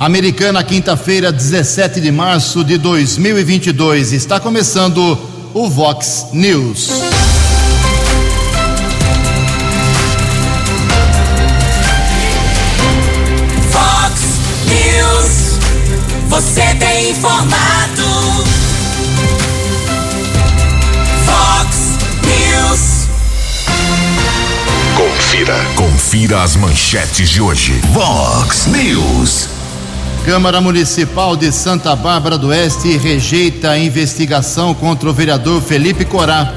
Americana, quinta-feira, 17 de março de 2022. Está começando o Vox News. Vox News. Você tem informado. Vox News. Confira. Confira as manchetes de hoje. Vox News. Câmara Municipal de Santa Bárbara do Oeste rejeita a investigação contra o vereador Felipe Corá.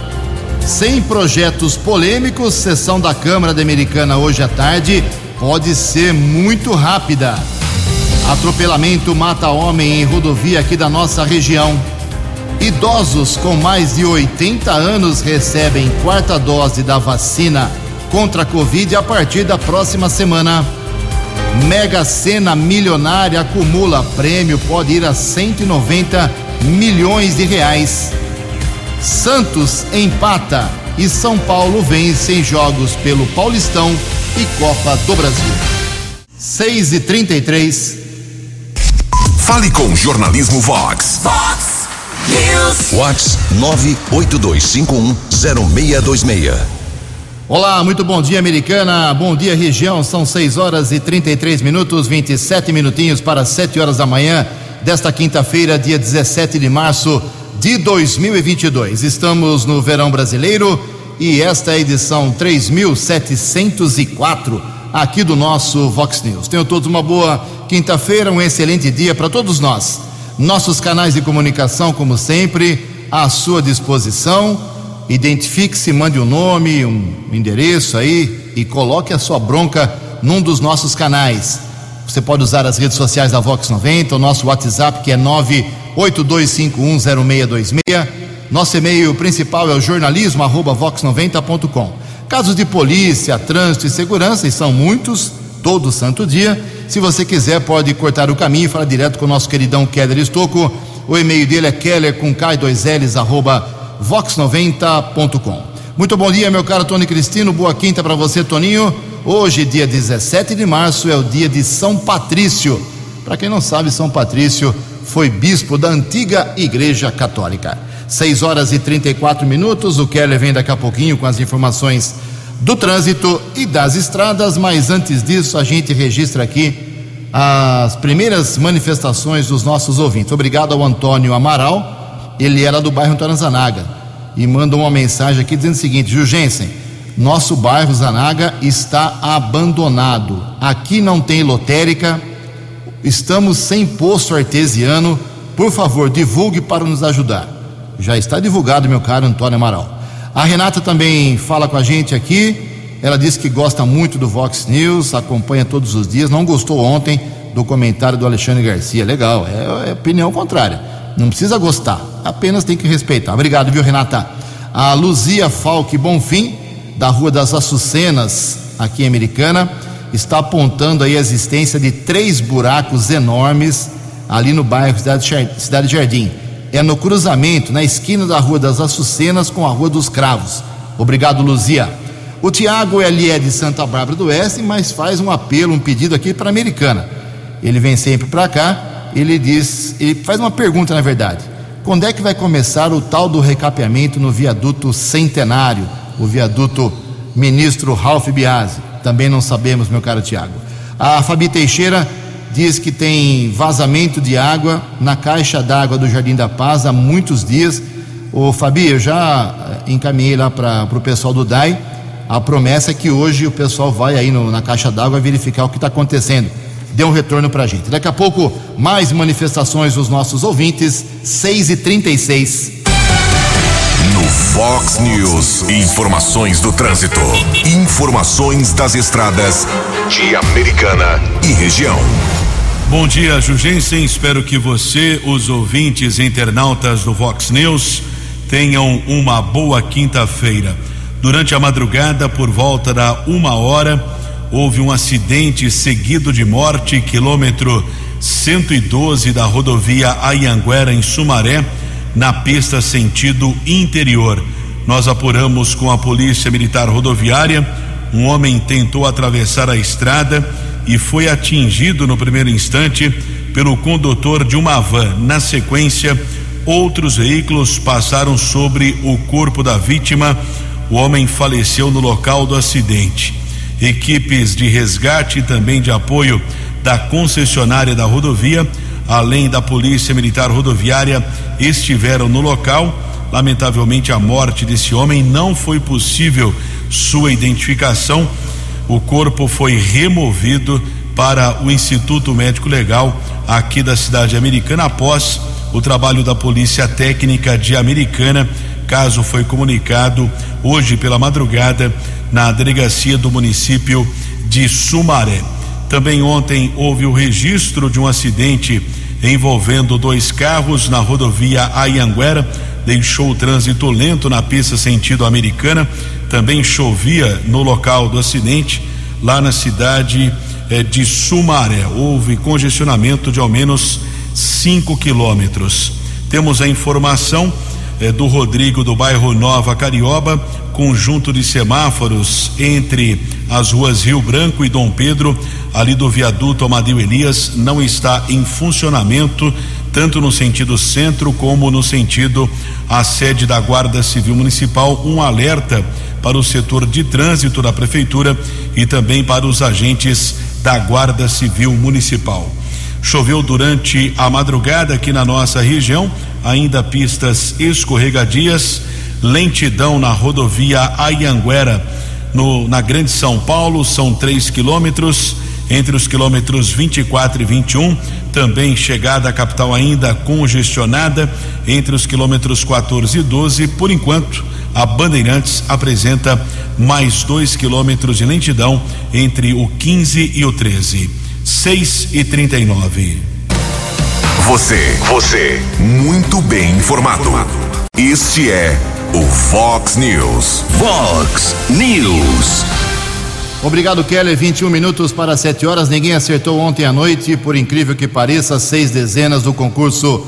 Sem projetos polêmicos, sessão da Câmara da Americana hoje à tarde pode ser muito rápida. Atropelamento mata homem em rodovia aqui da nossa região. Idosos com mais de 80 anos recebem quarta dose da vacina contra a Covid a partir da próxima semana. Mega Sena milionária acumula prêmio, pode ir a 190 milhões de reais. Santos empata e São Paulo vence em jogos pelo Paulistão e Copa do Brasil. 6 e 33 Fale com o Jornalismo Vox. Vox News. Vox 982510626. Olá, muito bom dia, americana. Bom dia, região. São 6 horas e 33 minutos, 27 minutinhos para 7 horas da manhã desta quinta-feira, dia 17 de março de 2022. Estamos no verão brasileiro e esta é a edição 3704 aqui do nosso Vox News. Tenham todos uma boa quinta-feira, um excelente dia para todos nós. Nossos canais de comunicação, como sempre, à sua disposição. Identifique-se, mande um nome, um endereço aí e coloque a sua bronca num dos nossos canais. Você pode usar as redes sociais da Vox 90, o nosso WhatsApp que é 982510626. Nosso e-mail principal é o jornalismo@vox90.com. Casos de polícia, trânsito e segurança, e são muitos, todo santo dia. Se você quiser, pode cortar o caminho e falar direto com o nosso queridão Keller Estocco. O e-mail dele é keller com K2Ls, arroba vox90.com. Muito bom dia, meu caro Tony Cristino. Boa quinta para você, Toninho. Hoje, dia 17 de março, é o dia de São Patrício. Para quem não sabe, São Patrício foi bispo da antiga Igreja Católica. 6 horas e 34 minutos. O Keller vem daqui a pouquinho com as informações do trânsito e das estradas, mas antes disso, a gente registra aqui as primeiras manifestações dos nossos ouvintes. Obrigado ao Antônio Amaral ele era do bairro Antônio Zanaga e mandou uma mensagem aqui dizendo o seguinte: Jurgensen, nosso bairro Zanaga está abandonado. Aqui não tem lotérica, estamos sem poço artesiano. Por favor, divulgue para nos ajudar. Já está divulgado, meu caro Antônio Amaral. A Renata também fala com a gente aqui. Ela disse que gosta muito do Vox News, acompanha todos os dias. Não gostou ontem do comentário do Alexandre Garcia. Legal, é, é opinião contrária. Não precisa gostar, apenas tem que respeitar. Obrigado, viu, Renata? A Luzia Falque Bonfim, da Rua das Açucenas, aqui em Americana, está apontando aí a existência de três buracos enormes ali no bairro Cidade Jardim. É no cruzamento, na esquina da Rua das Açucenas com a Rua dos Cravos. Obrigado, Luzia. O Tiago ele é de Santa Bárbara do Oeste, mas faz um apelo, um pedido aqui para a Americana. Ele vem sempre para cá ele diz, ele faz uma pergunta na verdade. Quando é que vai começar o tal do recapeamento no viaduto centenário, o viaduto ministro Ralph Biasi? Também não sabemos, meu caro Tiago. A Fabi Teixeira diz que tem vazamento de água na caixa d'água do Jardim da Paz há muitos dias. Ô Fabi, eu já eh, encaminhei lá para o pessoal do DAI. A promessa é que hoje o pessoal vai aí no, na caixa d'água verificar o que está acontecendo dê um retorno para a gente. Daqui a pouco, mais manifestações dos nossos ouvintes, 6 e 36 No Fox News, informações do trânsito. Informações das estradas de Americana e região. Bom dia, Jugensen. Espero que você, os ouvintes internautas do Vox News, tenham uma boa quinta-feira. Durante a madrugada, por volta da uma hora, houve um acidente seguido de morte, quilômetro 112 da rodovia Ayanguera, em Sumaré, na pista sentido interior. Nós apuramos com a Polícia Militar Rodoviária. Um homem tentou atravessar a estrada e foi atingido no primeiro instante pelo condutor de uma van. Na sequência, outros veículos passaram sobre o corpo da vítima. O homem faleceu no local do acidente. Equipes de resgate e também de apoio da concessionária da rodovia, além da Polícia Militar Rodoviária, estiveram no local. Lamentavelmente, a morte desse homem não foi possível sua identificação. O corpo foi removido para o Instituto Médico Legal aqui da cidade americana após o trabalho da Polícia Técnica de Americana. Caso foi comunicado hoje pela madrugada na delegacia do município de Sumaré. Também ontem houve o registro de um acidente envolvendo dois carros na rodovia Ayanguera, deixou o trânsito lento na pista sentido americana. Também chovia no local do acidente, lá na cidade eh, de Sumaré. Houve congestionamento de ao menos 5 quilômetros. Temos a informação eh, do Rodrigo do bairro Nova Carioba, conjunto de semáforos entre as ruas Rio Branco e Dom Pedro, ali do viaduto Amadeu Elias, não está em funcionamento, tanto no sentido centro como no sentido a sede da Guarda Civil Municipal. Um alerta para o setor de trânsito da Prefeitura e também para os agentes da Guarda Civil Municipal. Choveu durante a madrugada aqui na nossa região, ainda pistas escorregadias, lentidão na rodovia Ayanguera, no, na Grande São Paulo, são três quilômetros, entre os quilômetros 24 e 21, também chegada à capital ainda congestionada, entre os quilômetros 14 e 12, por enquanto, a Bandeirantes apresenta mais dois quilômetros de lentidão entre o 15 e o 13. 6 e 39. Você, você, muito bem informado. Este é o Fox News. Fox News. Obrigado, Keller. 21 minutos para 7 horas. Ninguém acertou ontem à noite, por incrível que pareça, seis dezenas do concurso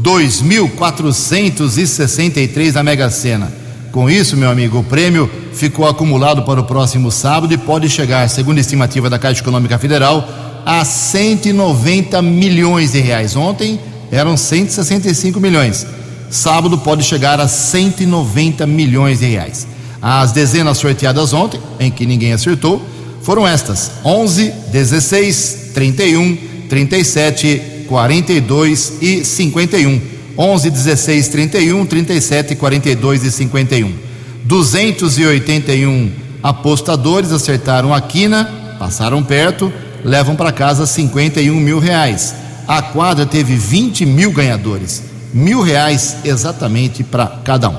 2.463 da Mega Sena. Com isso, meu amigo, o prêmio ficou acumulado para o próximo sábado e pode chegar, segundo a estimativa da Caixa Econômica Federal, a 190 milhões de reais. Ontem eram 165 milhões. Sábado pode chegar a 190 milhões de reais. As dezenas sorteadas ontem, em que ninguém acertou, foram estas: 11, 16, 31, 37, 42 e 51. 11, 16, 31, 37, 42 e 51. 281 apostadores acertaram a quina, passaram perto, levam para casa 51 mil reais. A quadra teve 20 mil ganhadores, mil reais exatamente para cada um.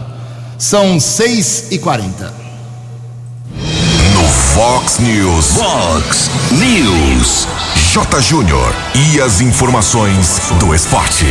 São 6 e 40. No Fox News. Fox News. J. Júnior. E as informações do esporte.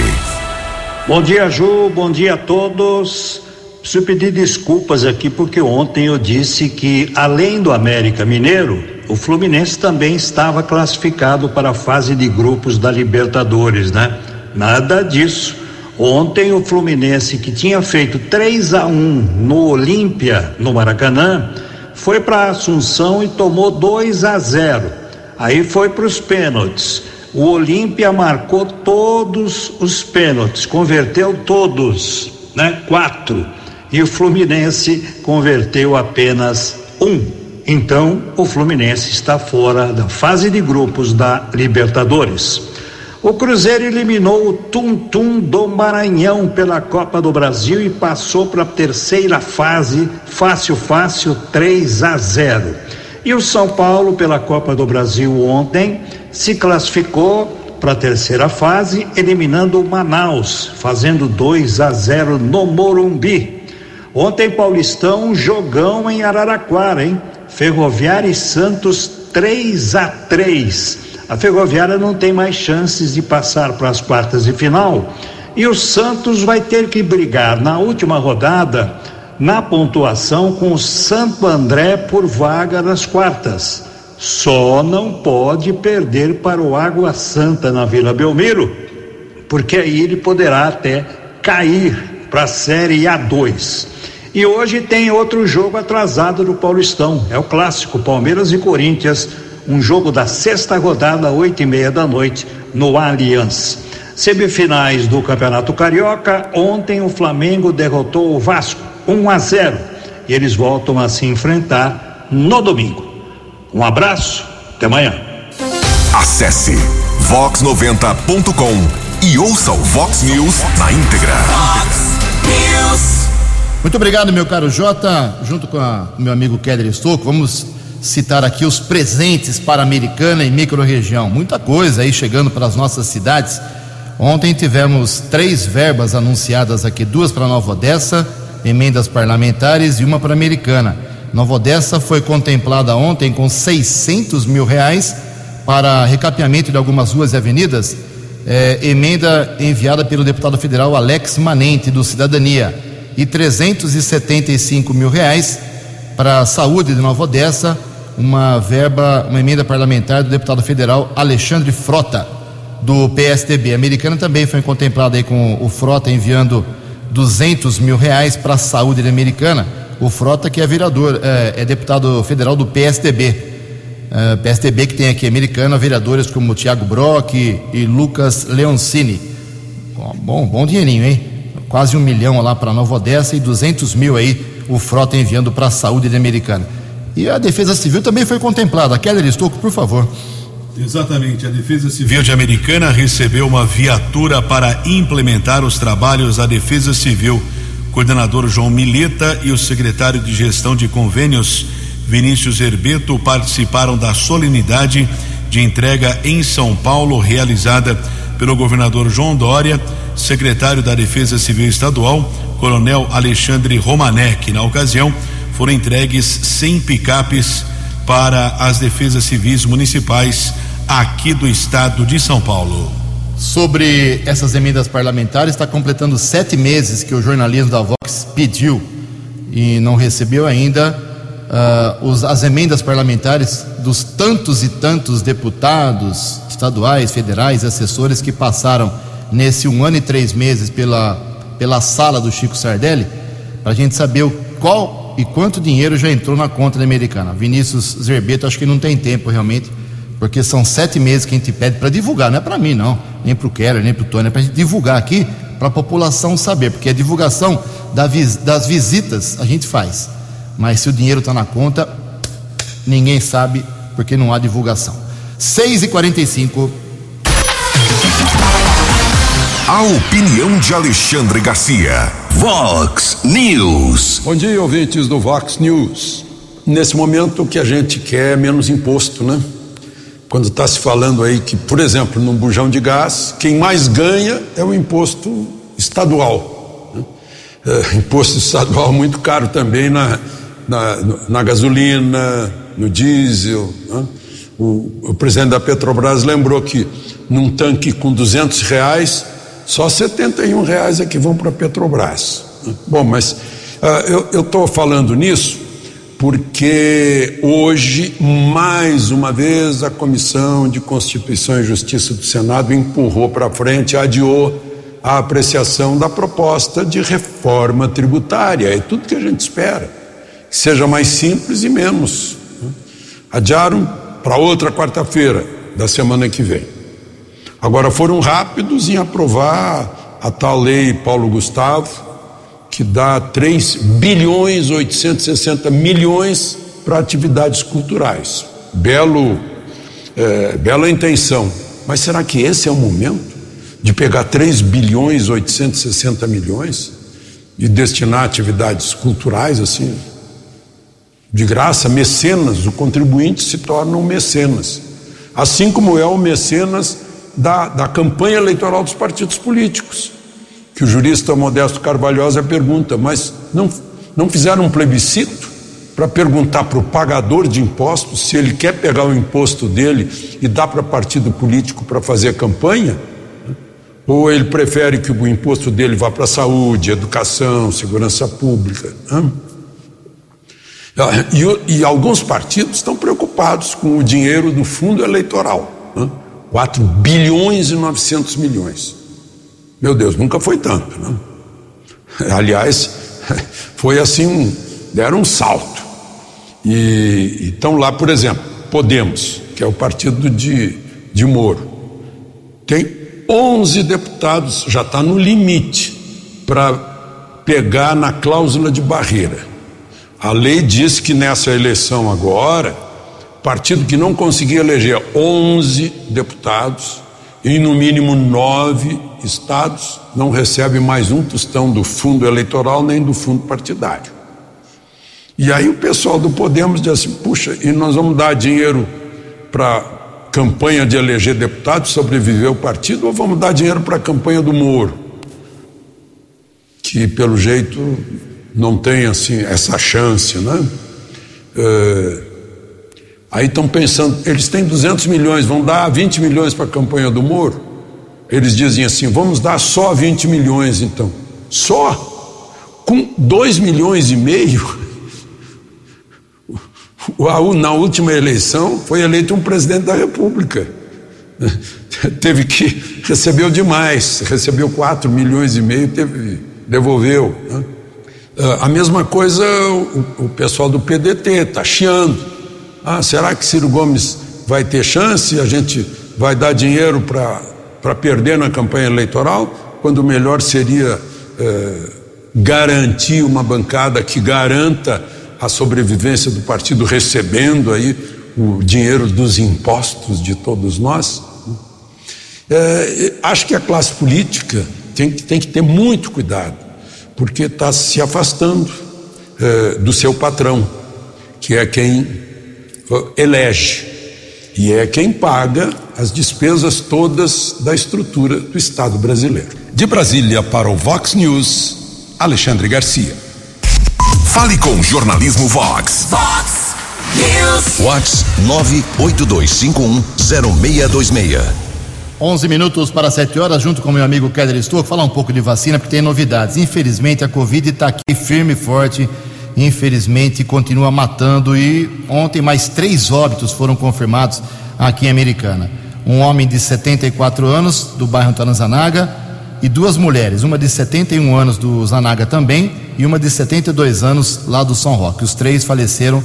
Bom dia, Ju. Bom dia a todos. Preciso pedir desculpas aqui porque ontem eu disse que, além do América Mineiro, o Fluminense também estava classificado para a fase de grupos da Libertadores, né? Nada disso. Ontem o Fluminense, que tinha feito 3 a 1 no Olímpia, no Maracanã, foi para Assunção e tomou 2 a 0. Aí foi para os pênaltis. O Olímpia marcou todos os pênaltis, converteu todos, né? Quatro. E o Fluminense converteu apenas um. Então, o Fluminense está fora da fase de grupos da Libertadores. O Cruzeiro eliminou o Tum Tum do Maranhão pela Copa do Brasil e passou para a terceira fase, fácil, fácil, 3 a 0. E o São Paulo, pela Copa do Brasil ontem, se classificou para a terceira fase, eliminando o Manaus, fazendo 2 a 0 no Morumbi. Ontem, Paulistão, jogão em Araraquara, hein? Ferroviária e Santos 3 a 3. A Ferroviária não tem mais chances de passar para as quartas de final. E o Santos vai ter que brigar na última rodada na pontuação com o Santo André por vaga nas quartas. Só não pode perder para o Água Santa na Vila Belmiro, porque aí ele poderá até cair para a Série A2. E hoje tem outro jogo atrasado do Paulistão, é o clássico Palmeiras e Corinthians, um jogo da sexta rodada, oito e meia da noite, no Allianz. Semifinais do Campeonato Carioca, ontem o Flamengo derrotou o Vasco 1 a 0 e eles voltam a se enfrentar no domingo. Um abraço, até amanhã. Acesse vox90.com e ouça o Vox News na íntegra. Fox News. Muito obrigado, meu caro Jota. Junto com a- o meu amigo Keller Estocco, vamos citar aqui os presentes para a Americana e microrregião. Muita coisa aí chegando para as nossas cidades. Ontem tivemos três verbas anunciadas aqui: duas para Nova Odessa, emendas parlamentares e uma para a Americana. Nova Odessa foi contemplada ontem com 600 mil reais para recapeamento de algumas ruas e avenidas. É, emenda enviada pelo deputado federal Alex Manente, do Cidadania, e 375 mil reais para a saúde de Nova Odessa, uma verba, uma emenda parlamentar do deputado federal Alexandre Frota, do PSDB. A americana também foi contemplada aí com o Frota enviando 200 mil reais para a saúde americana. O Frota, que é vereador, é, é deputado federal do PSDB. Uh, PSDB que tem aqui americana, vereadores como Tiago Brock e, e Lucas Leoncini. Bom, bom, bom dinheirinho, hein? Quase um milhão lá para Nova Odessa e 200 mil aí o Frota enviando para a saúde americana. E a Defesa Civil também foi contemplada. Keller Estocco, por favor. Exatamente, a Defesa Civil de Americana recebeu uma viatura para implementar os trabalhos da Defesa Civil. Coordenador João Mileta e o secretário de Gestão de Convênios, Vinícius Herbeto, participaram da solenidade de entrega em São Paulo, realizada pelo governador João Dória, secretário da Defesa Civil Estadual, Coronel Alexandre Romanek. Na ocasião, foram entregues 100 picapes para as defesas civis municipais aqui do estado de São Paulo. Sobre essas emendas parlamentares, está completando sete meses que o jornalismo da Vox pediu e não recebeu ainda ah, os- as emendas parlamentares dos tantos e tantos deputados estaduais, federais, assessores que passaram nesse um ano e três meses pela, pela sala do Chico Sardelli, para a gente saber o qual e quanto dinheiro já entrou na conta da americana. Vinícius Zerbeto, acho que não tem tempo realmente, porque são sete meses que a gente pede para divulgar, não é para mim não, nem para o Keller, nem para o Tony, é para gente divulgar aqui para a população saber, porque a divulgação das visitas a gente faz, mas se o dinheiro está na conta, ninguém sabe porque não há divulgação. 6 e 45 A opinião de Alexandre Garcia. Vox News. Bom dia, ouvintes do Vox News. Nesse momento, o que a gente quer é menos imposto, né? Quando está se falando aí que, por exemplo, num bujão de gás, quem mais ganha é o imposto estadual. né? É, imposto estadual muito caro também na, na, na gasolina, no diesel. né? O, o presidente da Petrobras lembrou que num tanque com 200 reais, só 71 reais é que vão para a Petrobras. Bom, mas ah, eu estou falando nisso porque hoje, mais uma vez, a Comissão de Constituição e Justiça do Senado empurrou para frente, adiou a apreciação da proposta de reforma tributária. É tudo que a gente espera. Que seja mais simples e menos. né? Adiaram para outra quarta-feira da semana que vem. Agora foram rápidos em aprovar a tal lei Paulo Gustavo, que dá 3 bilhões 860 milhões para atividades culturais. Belo, é, bela intenção. Mas será que esse é o momento de pegar 3 bilhões 860 milhões e destinar a atividades culturais assim? De graça, mecenas, o contribuinte se torna um mecenas. Assim como é o mecenas da, da campanha eleitoral dos partidos políticos que o jurista Modesto Carvalhosa pergunta, mas não, não fizeram um plebiscito para perguntar para o pagador de impostos se ele quer pegar o imposto dele e dar para partido político para fazer campanha? Ou ele prefere que o imposto dele vá para saúde, educação, segurança pública? Né? E, e alguns partidos estão preocupados com o dinheiro do fundo eleitoral. 4 bilhões e 900 milhões. Meu Deus, nunca foi tanto. Né? Aliás, foi assim, deram um salto. E estão lá, por exemplo, Podemos, que que é o partido de, de Moro. Tem 11 deputados, já está no limite para pegar na cláusula de barreira. A lei diz que nessa eleição agora, partido que não conseguir eleger 11 deputados em no mínimo nove estados não recebe mais um tostão do fundo eleitoral nem do fundo partidário. E aí o pessoal do Podemos diz assim: puxa, e nós vamos dar dinheiro para campanha de eleger deputados, sobreviver o partido, ou vamos dar dinheiro para a campanha do Moro? Que pelo jeito não tem assim essa chance, né? É, aí estão pensando, eles têm 200 milhões, vão dar 20 milhões para a campanha do Moro? Eles dizem assim, vamos dar só 20 milhões então. Só? Com 2 milhões e meio? Na última eleição foi eleito um presidente da República. Teve que, recebeu demais, recebeu 4 milhões e meio, teve, devolveu. Né? Ah, a mesma coisa o, o pessoal do PDT está chiando. Ah, será que Ciro Gomes vai ter chance? A gente vai dar dinheiro para perder na campanha eleitoral? Quando o melhor seria eh, garantir uma bancada que garanta a sobrevivência do partido recebendo aí o dinheiro dos impostos de todos nós. É, acho que a classe política tem, tem que ter muito cuidado porque está se afastando do seu patrão, que é quem elege e é quem paga as despesas todas da estrutura do Estado brasileiro. De Brasília para o Vox News, Alexandre Garcia. Fale com o jornalismo Vox. Vox News. Vox 982510626. 11 minutos para 7 horas, junto com meu amigo Keller Estou, falar um pouco de vacina, porque tem novidades. Infelizmente, a Covid está aqui firme e forte. Infelizmente, continua matando. E ontem, mais três óbitos foram confirmados aqui em Americana: um homem de 74 anos, do bairro Tanzanaga, e duas mulheres, uma de 71 anos do Zanaga também, e uma de 72 anos lá do São Roque. Os três faleceram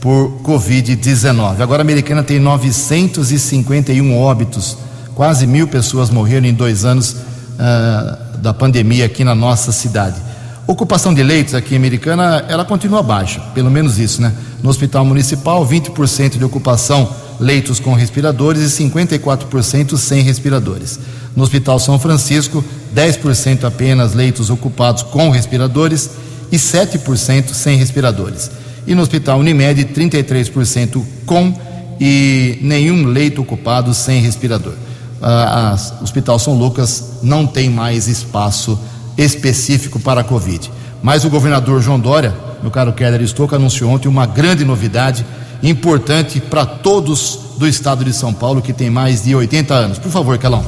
por Covid-19. Agora, a Americana tem 951 óbitos Quase mil pessoas morreram em dois anos uh, da pandemia aqui na nossa cidade. Ocupação de leitos aqui em Americana, ela continua baixa, pelo menos isso, né? No Hospital Municipal, 20% de ocupação leitos com respiradores e 54% sem respiradores. No Hospital São Francisco, 10% apenas leitos ocupados com respiradores e 7% sem respiradores. E no Hospital Unimed, 33% com e nenhum leito ocupado sem respirador ah, o Hospital São Lucas não tem mais espaço específico para a Covid. Mas o governador João Dória, meu caro Keller Estouca, anunciou ontem uma grande novidade importante para todos do estado de São Paulo que tem mais de 80 anos. Por favor, Calão.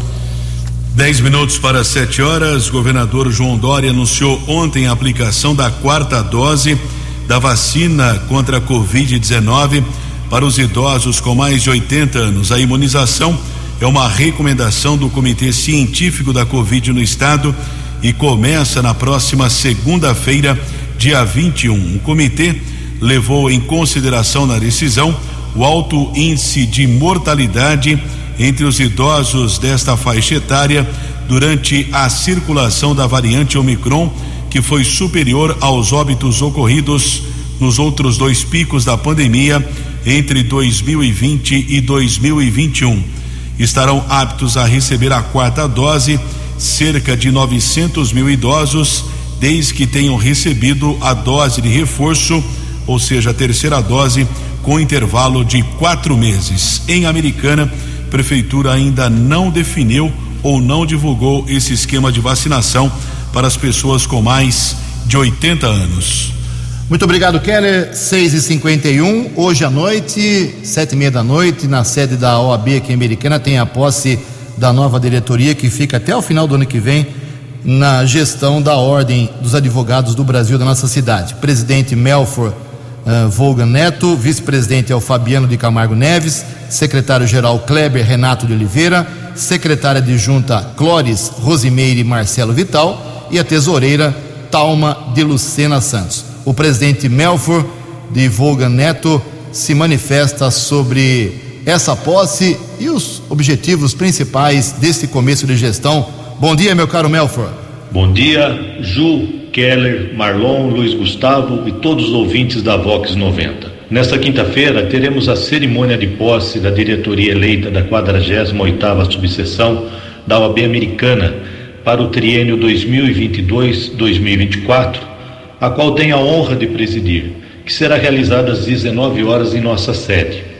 Dez minutos para sete horas, governador João Dória anunciou ontem a aplicação da quarta dose da vacina contra a Covid-19 para os idosos com mais de 80 anos. A imunização é uma recomendação do Comitê Científico da Covid no Estado e começa na próxima segunda-feira, dia 21. O comitê levou em consideração na decisão o alto índice de mortalidade entre os idosos desta faixa etária durante a circulação da variante Omicron, que foi superior aos óbitos ocorridos nos outros dois picos da pandemia entre 2020 e 2021 estarão aptos a receber a quarta dose cerca de 900 mil idosos, desde que tenham recebido a dose de reforço, ou seja, a terceira dose, com intervalo de quatro meses. Em Americana, prefeitura ainda não definiu ou não divulgou esse esquema de vacinação para as pessoas com mais de 80 anos. Muito obrigado, Keller. 6 e 51 Hoje à noite, sete e meia da noite, na sede da OAB aqui em Americana, tem a posse da nova diretoria que fica até o final do ano que vem na gestão da Ordem dos Advogados do Brasil da nossa cidade. Presidente Melfor uh, Volgan Neto, vice-presidente é o Fabiano de Camargo Neves, secretário-geral Kleber Renato de Oliveira, secretária de junta Clóris Rosimeire Marcelo Vital e a tesoureira Talma de Lucena Santos o presidente Melfor de Volga Neto se manifesta sobre essa posse e os objetivos principais deste começo de gestão. Bom dia, meu caro Melfor. Bom dia, Ju, Keller, Marlon, Luiz Gustavo e todos os ouvintes da Vox 90. Nesta quinta-feira teremos a cerimônia de posse da diretoria eleita da 48ª subseção da OAB Americana para o triênio 2022-2024, a qual tenho a honra de presidir, que será realizada às 19 horas em nossa sede.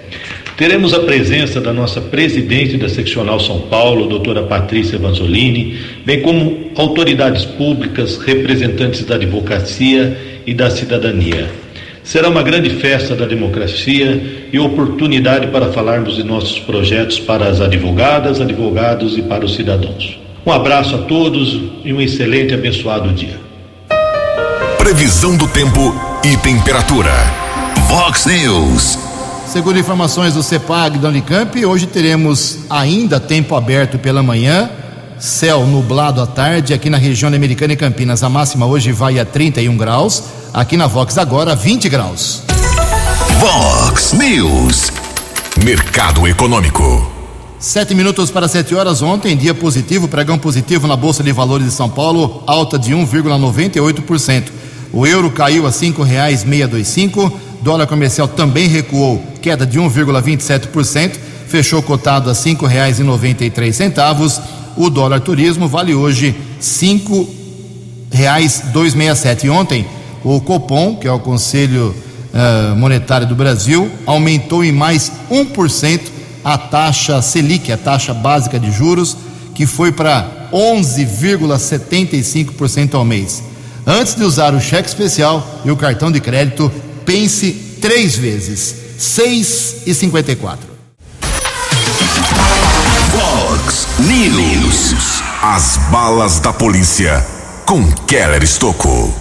Teremos a presença da nossa presidente da Seccional São Paulo, doutora Patrícia Vanzolini, bem como autoridades públicas, representantes da advocacia e da cidadania. Será uma grande festa da democracia e oportunidade para falarmos de nossos projetos para as advogadas, advogados e para os cidadãos. Um abraço a todos e um excelente e abençoado dia. Previsão do tempo e temperatura. Vox News. Segundo informações do CEPAG da Unicamp, hoje teremos ainda tempo aberto pela manhã, céu nublado à tarde aqui na região americana e Campinas. A máxima hoje vai a 31 graus, aqui na Vox agora 20 graus. Vox News. Mercado Econômico. Sete minutos para sete horas ontem, dia positivo, pregão positivo na Bolsa de Valores de São Paulo, alta de 1,98%. O euro caiu a cinco reais meia dois cinco, dólar comercial também recuou, queda de 1,27%, fechou cotado a cinco reais e noventa e três centavos. O dólar turismo vale hoje cinco reais dois sete. Ontem o Copom, que é o Conselho uh, Monetário do Brasil, aumentou em mais 1% a taxa Selic, a taxa básica de juros, que foi para 11,75% ao mês. Antes de usar o cheque especial e o cartão de crédito, pense três vezes. 6,54. Fox News. As balas da polícia com Keller Estocou.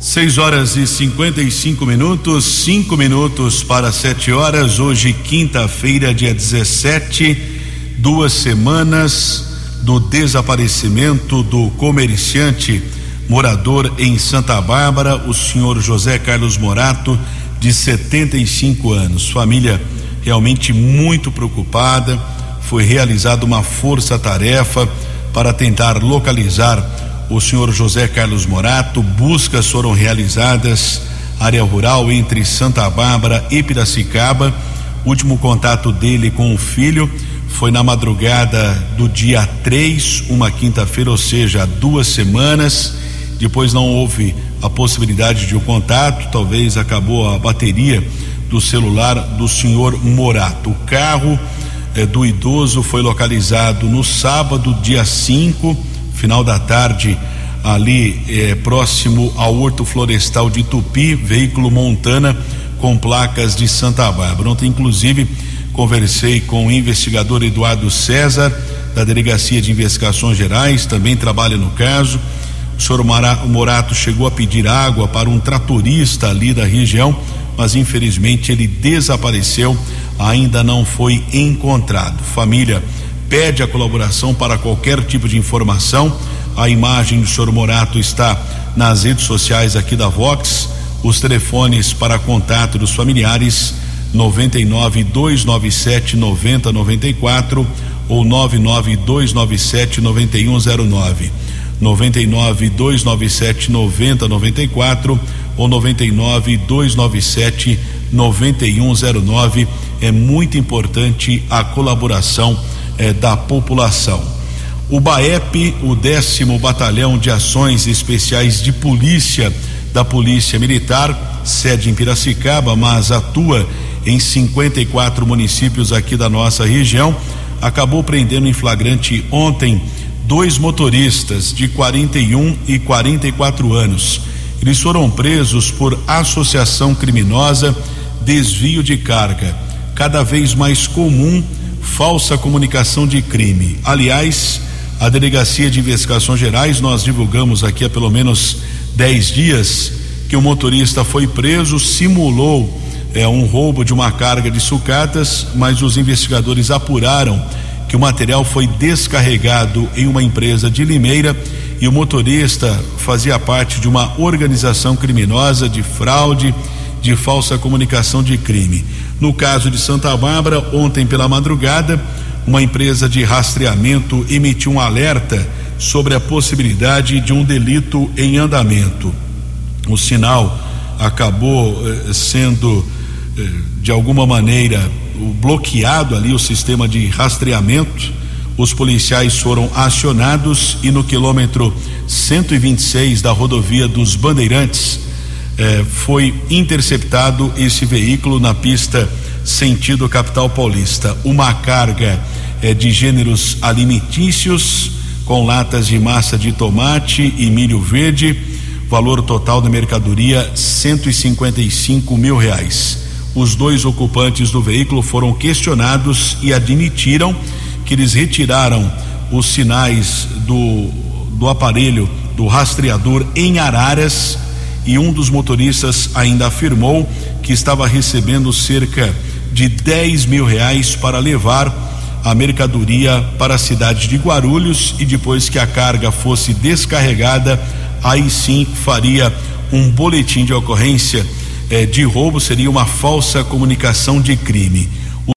6 horas e 55 minutos, 5 minutos para 7 horas. Hoje, quinta-feira, dia 17, duas semanas do desaparecimento do comerciante morador em Santa Bárbara, o senhor José Carlos Morato, de 75 anos. Família realmente muito preocupada. Foi realizada uma força-tarefa para tentar localizar o senhor José Carlos Morato. Buscas foram realizadas área rural entre Santa Bárbara e Piracicaba. Último contato dele com o filho foi na madrugada do dia 3, uma quinta-feira, ou seja, duas semanas. Depois não houve a possibilidade de um contato, talvez acabou a bateria do celular do senhor Morato. O carro eh, do idoso foi localizado no sábado, dia 5 final da tarde, ali eh, próximo ao Horto Florestal de Tupi, veículo Montana com placas de Santa Bárbara. Ontem, inclusive, conversei com o investigador Eduardo César, da Delegacia de Investigações Gerais, também trabalha no caso. O senhor Morato chegou a pedir água para um tratorista ali da região, mas infelizmente ele desapareceu, ainda não foi encontrado. Família pede a colaboração para qualquer tipo de informação. A imagem do senhor Morato está nas redes sociais aqui da Vox. Os telefones para contato dos familiares 99 297 9094 ou 99 297 9109. 99 297 9094 ou 99 297 9109. É muito importante a colaboração eh, da população. O BAEP, o décimo Batalhão de Ações Especiais de Polícia da Polícia Militar, sede em Piracicaba, mas atua em 54 municípios aqui da nossa região, acabou prendendo em flagrante ontem dois motoristas de 41 e 44 anos. Eles foram presos por associação criminosa, desvio de carga, cada vez mais comum falsa comunicação de crime. Aliás, a Delegacia de Investigações Gerais, nós divulgamos aqui há pelo menos 10 dias que o motorista foi preso, simulou é, um roubo de uma carga de sucatas, mas os investigadores apuraram que o material foi descarregado em uma empresa de Limeira e o motorista fazia parte de uma organização criminosa de fraude de falsa comunicação de crime. No caso de Santa Bárbara, ontem pela madrugada, uma empresa de rastreamento emitiu um alerta sobre a possibilidade de um delito em andamento. O sinal acabou eh, sendo, eh, de alguma maneira, bloqueado ali o sistema de rastreamento. Os policiais foram acionados e no quilômetro 126 da rodovia dos Bandeirantes eh, foi interceptado esse veículo na pista sentido capital paulista. Uma carga eh, de gêneros alimentícios com latas de massa de tomate e milho verde. Valor total da mercadoria 155 mil reais. Os dois ocupantes do veículo foram questionados e admitiram que eles retiraram os sinais do, do aparelho do rastreador em Araras e um dos motoristas ainda afirmou que estava recebendo cerca de 10 mil reais para levar a mercadoria para a cidade de Guarulhos e depois que a carga fosse descarregada, aí sim faria um boletim de ocorrência eh, de roubo, seria uma falsa comunicação de crime.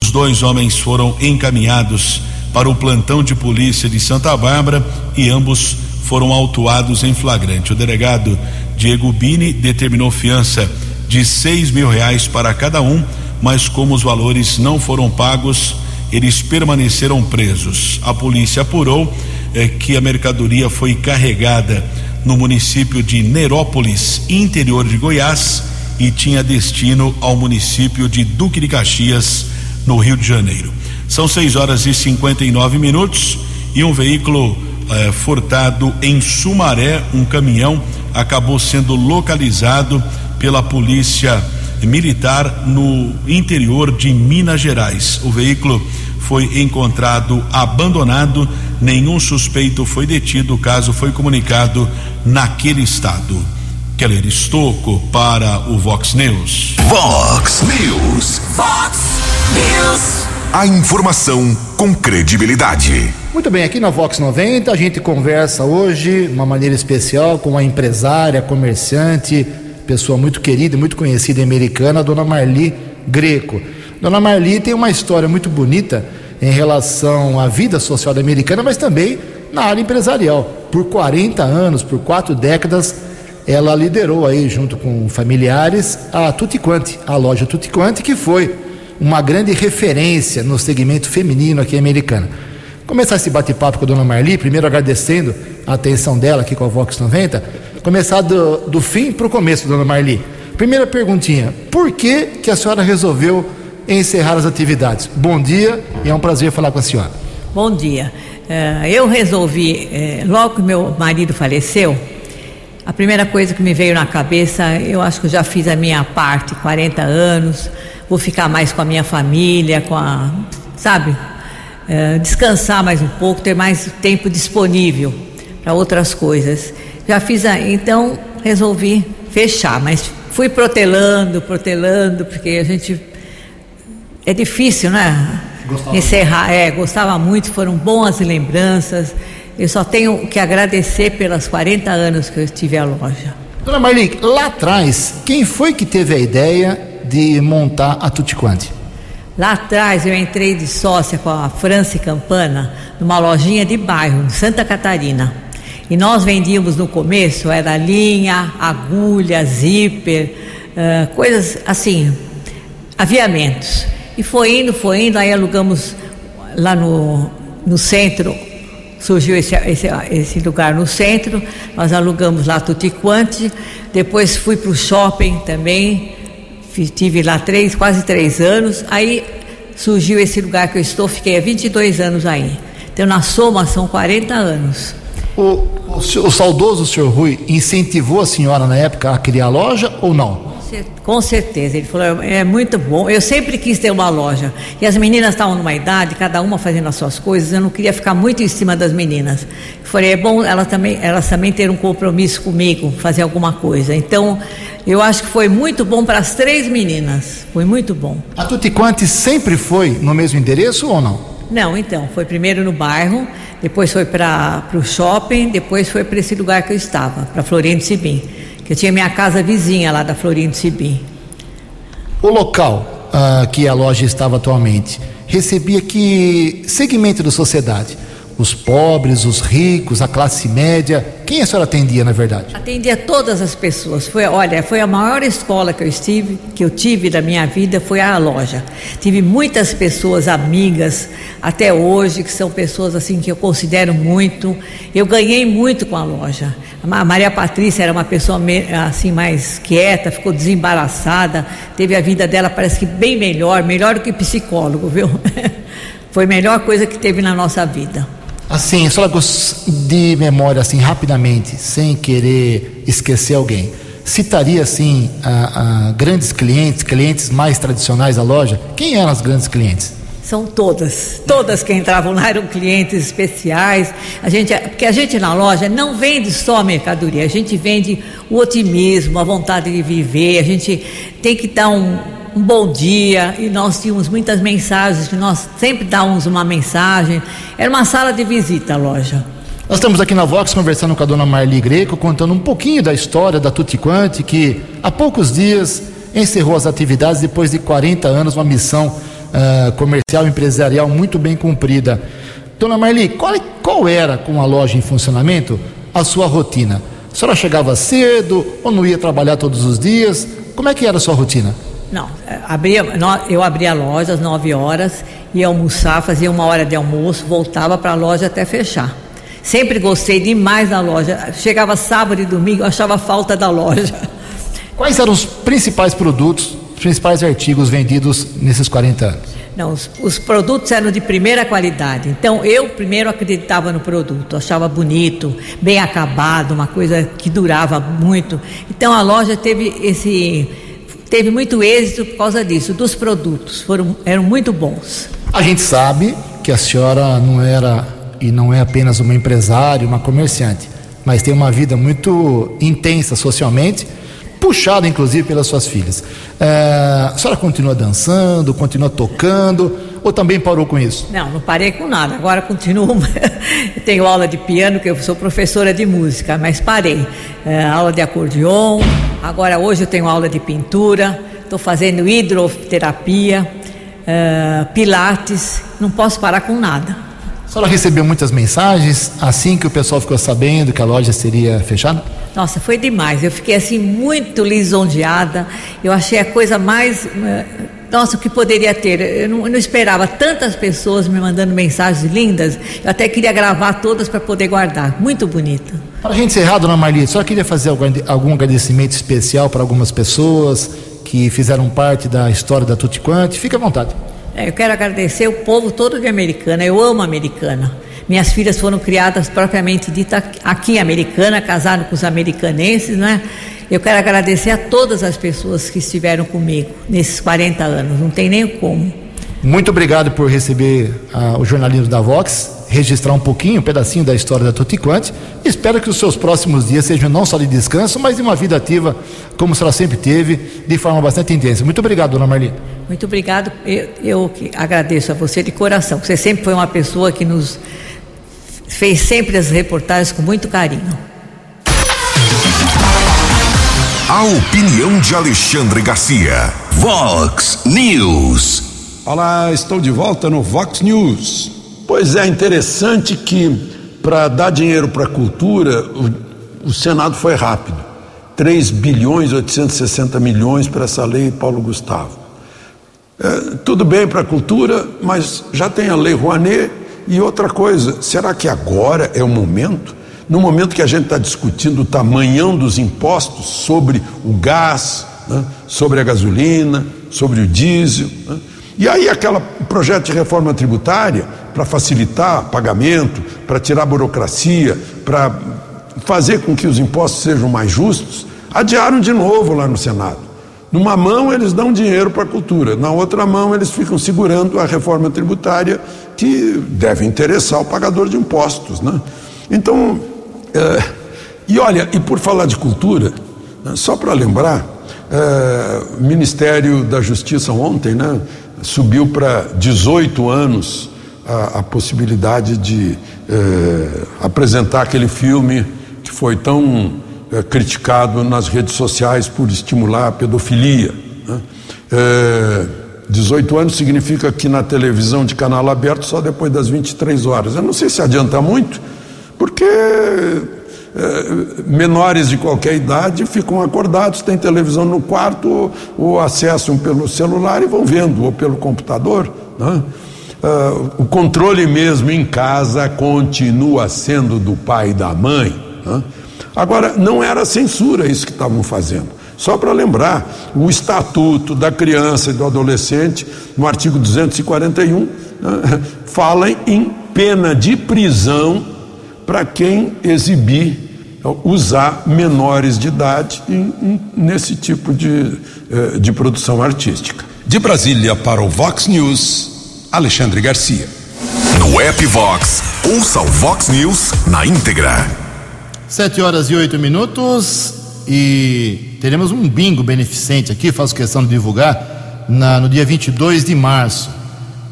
Os dois homens foram encaminhados para o plantão de polícia de Santa Bárbara e ambos foram autuados em flagrante. O delegado Diego Bini determinou fiança de seis mil reais para cada um, mas como os valores não foram pagos, eles permaneceram presos. A polícia apurou eh, que a mercadoria foi carregada no município de Nerópolis, interior de Goiás, e tinha destino ao município de Duque de Caxias, no Rio de Janeiro. São 6 horas e 59 minutos e um veículo eh, furtado em Sumaré, um caminhão, acabou sendo localizado pela polícia militar no interior de Minas Gerais. O veículo foi encontrado abandonado, nenhum suspeito foi detido, o caso foi comunicado naquele estado. Keller Estocco para o Vox News. Vox News. Fox News. A informação com credibilidade. Muito bem, aqui na Vox 90 a gente conversa hoje de uma maneira especial com uma empresária, comerciante, pessoa muito querida e muito conhecida em americana, a dona Marli Greco. Dona Marli tem uma história muito bonita em relação à vida social da americana, mas também na área empresarial. Por 40 anos, por quatro décadas, ela liderou aí, junto com familiares, a Tutti Quanti, a loja Tutti Quanti, que foi uma grande referência no segmento feminino aqui em Americana. Começar esse bate-papo com a dona Marli, primeiro agradecendo a atenção dela aqui com a Vox 90. Começar do, do fim para o começo, dona Marli. Primeira perguntinha: por que, que a senhora resolveu encerrar as atividades? Bom dia e é um prazer falar com a senhora. Bom dia. Eh, eu resolvi, eh, logo que meu marido faleceu, a primeira coisa que me veio na cabeça, eu acho que eu já fiz a minha parte, 40 anos, vou ficar mais com a minha família, com a, sabe, é, descansar mais um pouco, ter mais tempo disponível para outras coisas. Já fiz, a, então resolvi fechar, mas fui protelando, protelando, porque a gente é difícil, né? Gostava Encerrar, é, gostava muito, foram boas lembranças. Eu só tenho que agradecer pelas 40 anos que eu tive a loja. Dona Marli, lá atrás, quem foi que teve a ideia de montar a Tutti Quanti? Lá atrás eu entrei de sócia com a Franci Campana numa lojinha de bairro, em Santa Catarina. E nós vendíamos no começo, era linha, agulha, zíper, uh, coisas assim, aviamentos. E foi indo, foi indo, aí alugamos lá no, no centro, surgiu esse, esse, esse lugar no centro, nós alugamos lá Tutti Quanti, depois fui para o shopping também, Tive lá três, quase três anos. Aí surgiu esse lugar que eu estou, fiquei há 22 anos aí. Então, na soma, são 40 anos. O, o, o saudoso senhor Rui incentivou a senhora na época a criar loja ou não? Com certeza, ele falou, é muito bom. Eu sempre quis ter uma loja. E as meninas estavam numa idade, cada uma fazendo as suas coisas, eu não queria ficar muito em cima das meninas. Eu falei, é bom elas também, elas também ter um compromisso comigo, fazer alguma coisa. Então, eu acho que foi muito bom para as três meninas. Foi muito bom. A Tutti Quanti sempre foi no mesmo endereço ou não? Não, então, foi primeiro no bairro, depois foi para o shopping, depois foi para esse lugar que eu estava, para Florindo Sibim. Que eu tinha minha casa vizinha lá da Florindo Sibim. O local uh, que a loja estava atualmente recebia que segmento da sociedade? Os pobres, os ricos, a classe média? Quem a senhora atendia, na verdade? Atendia todas as pessoas. Foi, olha, foi a maior escola que eu estive, que eu tive da minha vida, foi a loja. Tive muitas pessoas amigas até hoje, que são pessoas assim que eu considero muito. Eu ganhei muito com a loja. A Maria Patrícia era uma pessoa assim mais quieta, ficou desembaraçada, teve a vida dela parece que bem melhor, melhor do que psicólogo, viu? Foi a melhor coisa que teve na nossa vida. Assim, só de memória, assim, rapidamente, sem querer esquecer alguém, citaria, assim, a, a grandes clientes, clientes mais tradicionais da loja? Quem eram as grandes clientes? São todas, todas que entravam lá eram clientes especiais. A gente, porque a gente na loja não vende só mercadoria, a gente vende o otimismo, a vontade de viver. A gente tem que dar um, um bom dia e nós tínhamos muitas mensagens que nós sempre dávamos uma mensagem. Era uma sala de visita a loja. Nós estamos aqui na Vox conversando com a dona Marli Greco, contando um pouquinho da história da Tutti que há poucos dias encerrou as atividades depois de 40 anos, uma missão uh, comercial empresarial muito bem cumprida. Dona Marli, qual, qual era com a loja em funcionamento a sua rotina? A senhora chegava cedo ou não ia trabalhar todos os dias? Como é que era a sua rotina? Não, é, abria, eu abria a loja às 9 horas, ia almoçar, fazia uma hora de almoço, voltava para a loja até fechar. Sempre gostei demais da loja. Chegava sábado e domingo, achava falta da loja. Quais eram os principais produtos, os principais artigos vendidos nesses 40 anos? Não, os, os, produtos eram de primeira qualidade. Então eu primeiro acreditava no produto, achava bonito, bem acabado, uma coisa que durava muito. Então a loja teve esse teve muito êxito por causa disso, dos produtos, foram, eram muito bons. A gente sabe que a senhora não era e não é apenas uma empresária, uma comerciante, mas tem uma vida muito intensa socialmente, puxada inclusive pelas suas filhas. É, a senhora continua dançando, continua tocando, ou também parou com isso? Não, não parei com nada. Agora continuo. Tenho aula de piano, que eu sou professora de música, mas parei. É, aula de acordeon. Agora hoje eu tenho aula de pintura. Estou fazendo hidroterapia, é, pilates. Não posso parar com nada. A senhora recebeu muitas mensagens assim que o pessoal ficou sabendo que a loja seria fechada? Nossa, foi demais. Eu fiquei assim muito lisonjeada. Eu achei a coisa mais é, nossa, o que poderia ter? Eu não, eu não, esperava tantas pessoas me mandando mensagens lindas. Eu até queria gravar todas para poder guardar. Muito bonita. Para a gente encerrar, dona Marli, só queria fazer algum, algum agradecimento especial para algumas pessoas que fizeram parte da história da Tutti Quanti. Fique à vontade. É, eu quero agradecer o povo todo de Americana. Eu amo Americana. Minhas filhas foram criadas propriamente dita aqui em Americana, casaram com os americanenses, né? Eu quero agradecer a todas as pessoas que estiveram comigo nesses 40 anos, não tem nem como. Muito obrigado por receber uh, o jornalismo da Vox, registrar um pouquinho, um pedacinho da história da Tutti Quanti. Espero que os seus próximos dias sejam não só de descanso, mas de uma vida ativa, como ela sempre teve, de forma bastante intensa. Muito obrigado, dona Marli. Muito obrigado. Eu, eu agradeço a você de coração. Você sempre foi uma pessoa que nos fez sempre as reportagens com muito carinho. A opinião de Alexandre Garcia. Vox News. Olá, estou de volta no Vox News. Pois é, interessante que para dar dinheiro para a cultura, o, o, Senado foi rápido. 3 bilhões 860 milhões para essa lei Paulo Gustavo. É, tudo bem para a cultura, mas já tem a lei Rouanet e outra coisa, será que agora é o momento? No momento que a gente está discutindo o tamanhão dos impostos sobre o gás, né, sobre a gasolina, sobre o diesel. Né, e aí, aquele projeto de reforma tributária para facilitar pagamento, para tirar burocracia, para fazer com que os impostos sejam mais justos, adiaram de novo lá no Senado. Numa mão eles dão dinheiro para a cultura, na outra mão eles ficam segurando a reforma tributária que deve interessar o pagador de impostos. Né? Então, é, e olha, e por falar de cultura, só para lembrar, é, o Ministério da Justiça ontem né, subiu para 18 anos a, a possibilidade de é, apresentar aquele filme que foi tão é, criticado nas redes sociais por estimular a pedofilia. Né? É, 18 anos significa que na televisão de canal aberto só depois das 23 horas. Eu não sei se adianta muito, porque é, menores de qualquer idade ficam acordados, têm televisão no quarto, ou acessam pelo celular e vão vendo, ou pelo computador. Né? Uh, o controle mesmo em casa continua sendo do pai e da mãe. Né? Agora, não era censura isso que estavam fazendo. Só para lembrar, o Estatuto da Criança e do Adolescente, no artigo 241, né, fala em pena de prisão para quem exibir, usar menores de idade nesse tipo de, eh, de produção artística. De Brasília para o Vox News. Alexandre Garcia. No app Vox, ouça o Vox News na íntegra. Sete horas e oito minutos e teremos um bingo beneficente aqui, faço questão de divulgar, na, no dia 22 de março,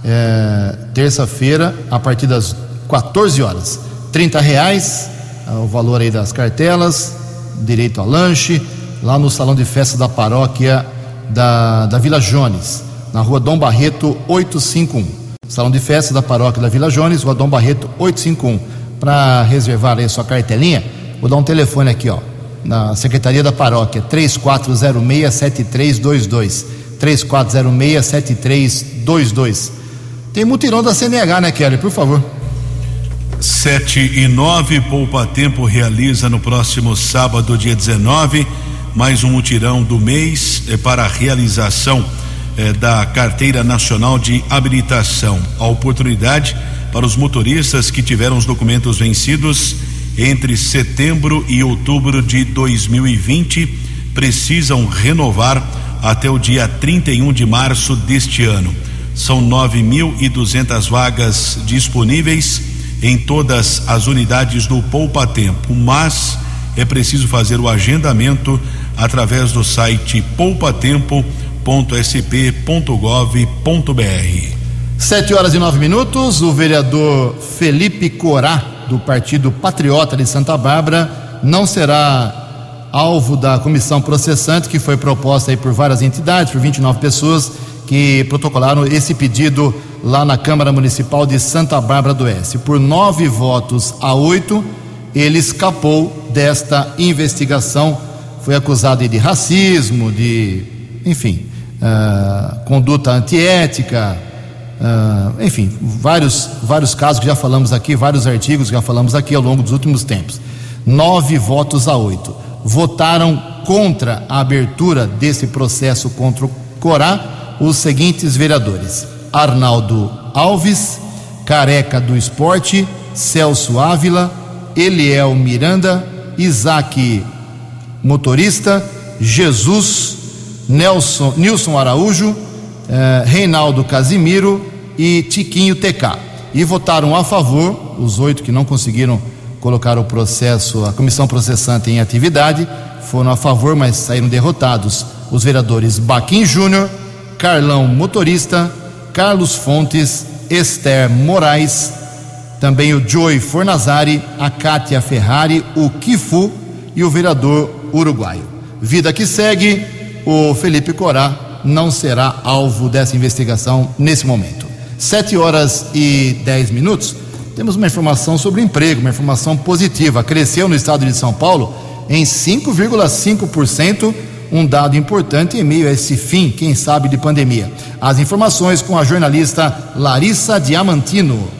é, terça-feira, a partir das 14 horas. 30 reais, é, o valor aí das cartelas, direito a lanche, lá no salão de festa da paróquia da, da Vila Jones na rua Dom Barreto 851. Salão de festa da paróquia da Vila Jones, rua Dom Barreto 851. Para reservar aí sua cartelinha, vou dar um telefone aqui, ó, na Secretaria da Paróquia, 3406-7322. 3406-7322. Tem mutirão da CNH, né, Kelly? Por favor. 7 e 9, Poupa Tempo realiza no próximo sábado, dia 19, mais um mutirão do mês é, para a realização eh, da Carteira Nacional de Habilitação. A oportunidade para os motoristas que tiveram os documentos vencidos entre setembro e outubro de 2020 precisam renovar até o dia 31 de março deste ano. São 9.200 vagas disponíveis em todas as unidades do Poupa Tempo, mas é preciso fazer o agendamento através do site poupatempo.com www.sp.gov.br. Sete horas e nove minutos. O vereador Felipe Corá, do Partido Patriota de Santa Bárbara, não será alvo da comissão processante que foi proposta aí por várias entidades, por 29 pessoas que protocolaram esse pedido lá na Câmara Municipal de Santa Bárbara do Oeste. Por nove votos a oito, ele escapou desta investigação. Foi acusado de racismo, de, enfim, uh, conduta antiética, uh, enfim, vários, vários casos que já falamos aqui, vários artigos que já falamos aqui ao longo dos últimos tempos. Nove votos a oito. Votaram contra a abertura desse processo contra o Corá os seguintes vereadores: Arnaldo Alves, Careca do Esporte, Celso Ávila, Eliel Miranda, Isaac Motorista, Jesus Nelson, Nilson Araújo, eh, Reinaldo Casimiro e Tiquinho TK. E votaram a favor, os oito que não conseguiram colocar o processo, a comissão processante em atividade, foram a favor, mas saíram derrotados os vereadores Baquim Júnior, Carlão Motorista, Carlos Fontes, Esther Moraes, também o Joey Fornazari, a Kátia Ferrari, o Kifu e o vereador uruguaio. Vida que segue, o Felipe Corá não será alvo dessa investigação nesse momento. Sete horas e dez minutos. Temos uma informação sobre emprego, uma informação positiva. Cresceu no estado de São Paulo em 5,5%, um dado importante em meio a esse fim, quem sabe, de pandemia. As informações com a jornalista Larissa Diamantino.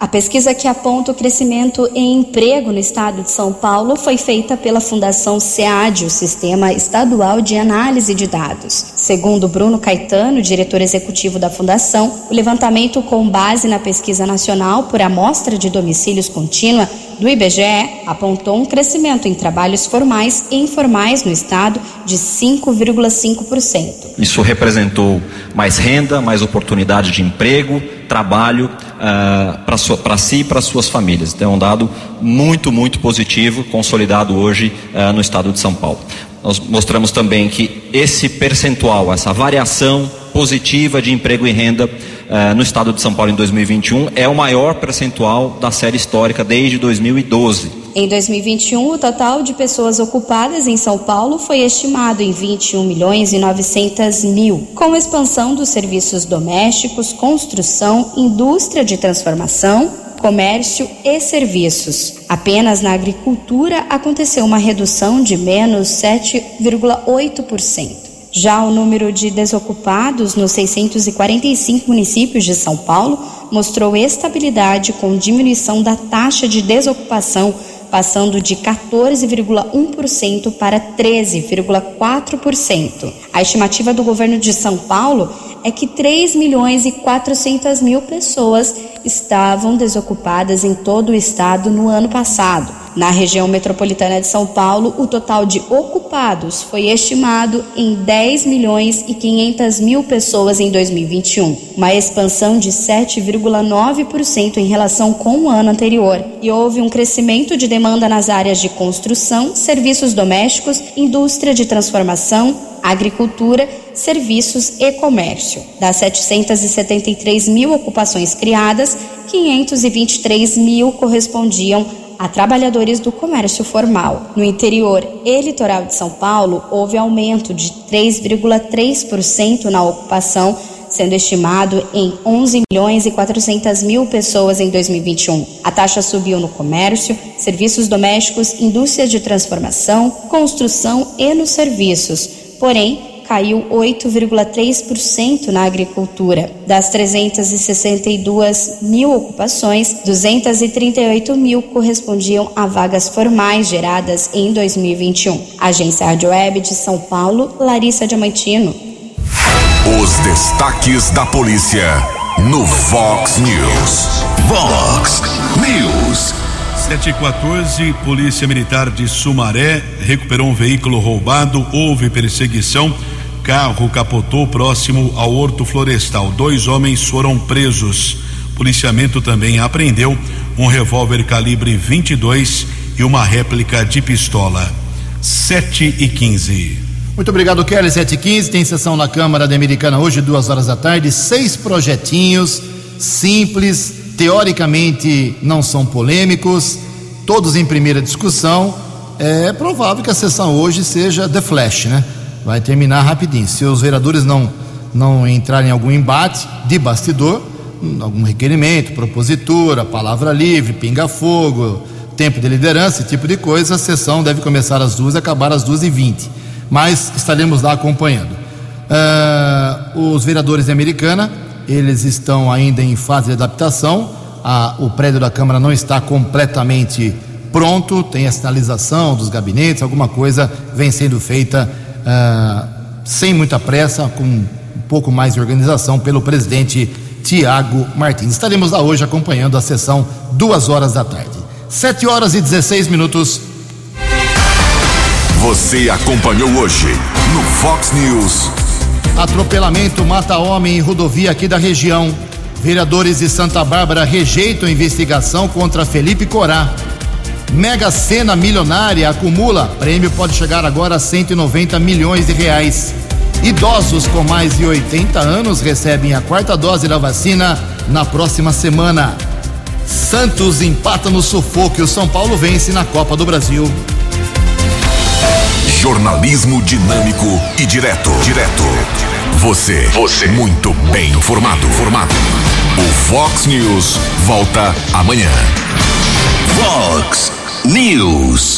A pesquisa que aponta o crescimento em emprego no estado de São Paulo foi feita pela Fundação SEAD, o Sistema Estadual de Análise de Dados. Segundo Bruno Caetano, diretor executivo da Fundação, o levantamento com base na pesquisa nacional por amostra de domicílios contínua do IBGE apontou um crescimento em trabalhos formais e informais no estado de 5,5%. Isso representou mais renda, mais oportunidade de emprego, trabalho uh, para si e para suas famílias. Então é um dado muito, muito positivo, consolidado hoje uh, no estado de São Paulo. Nós mostramos também que esse percentual, essa variação positiva de emprego e renda uh, no estado de São Paulo em 2021 é o maior percentual da série histórica desde 2012. Em 2021, o total de pessoas ocupadas em São Paulo foi estimado em 21 milhões e 900 mil, com expansão dos serviços domésticos, construção, indústria de transformação, comércio e serviços. Apenas na agricultura aconteceu uma redução de menos 7,8%. Já o número de desocupados nos 645 municípios de São Paulo mostrou estabilidade com diminuição da taxa de desocupação passando de 14,1% para 13,4%. A estimativa do governo de São Paulo é que 3 milhões e 400 mil pessoas estavam desocupadas em todo o estado no ano passado. Na região metropolitana de São Paulo, o total de ocupados foi estimado em 10 milhões e 500 mil pessoas em 2021, uma expansão de 7,9% em relação com o ano anterior. E houve um crescimento de demanda nas áreas de construção, serviços domésticos, indústria de transformação, agricultura, serviços e comércio. Das 773 mil ocupações criadas, 523 mil correspondiam a trabalhadores do comércio formal. No interior e litoral de São Paulo, houve aumento de 3,3% na ocupação, sendo estimado em 11 milhões e 400 mil pessoas em 2021. A taxa subiu no comércio, serviços domésticos, indústrias de transformação, construção e nos serviços. Porém, caiu 8,3% na agricultura. Das 362 mil ocupações, 238 mil correspondiam a vagas formais geradas em 2021. Agência Rádio Web de São Paulo, Larissa Diamantino. Os destaques da polícia no Vox News. Vox News. 714, Polícia Militar de Sumaré recuperou um veículo roubado, houve perseguição carro capotou próximo ao Horto Florestal. Dois homens foram presos. Policiamento também apreendeu um revólver calibre 22 e uma réplica de pistola. 7 e 15. Muito obrigado, Kelly. 7 e 15 tem sessão na Câmara da Americana hoje, duas horas da tarde. Seis projetinhos simples, teoricamente não são polêmicos, todos em primeira discussão. É provável que a sessão hoje seja The Flash, né? Vai terminar rapidinho. Se os vereadores não, não entrarem em algum embate de bastidor, algum requerimento, propositura, palavra livre, pinga-fogo, tempo de liderança, esse tipo de coisa, a sessão deve começar às duas e acabar às duas e vinte. Mas estaremos lá acompanhando. Uh, os vereadores de Americana, eles estão ainda em fase de adaptação. A, o prédio da Câmara não está completamente pronto, tem a sinalização dos gabinetes, alguma coisa vem sendo feita ah, sem muita pressa, com um pouco mais de organização pelo presidente Tiago Martins. Estaremos lá hoje acompanhando a sessão duas horas da tarde. Sete horas e 16 minutos. Você acompanhou hoje no Fox News. Atropelamento mata homem em rodovia aqui da região. Vereadores de Santa Bárbara rejeitam investigação contra Felipe Corá. Mega Sena milionária acumula, prêmio pode chegar agora a 190 milhões de reais. Idosos com mais de 80 anos recebem a quarta dose da vacina na próxima semana. Santos empata no sufoco e o São Paulo vence na Copa do Brasil. Jornalismo dinâmico e direto. Direto. Você. Você. Muito bem informado. Formado. O Fox News volta amanhã. Fox News.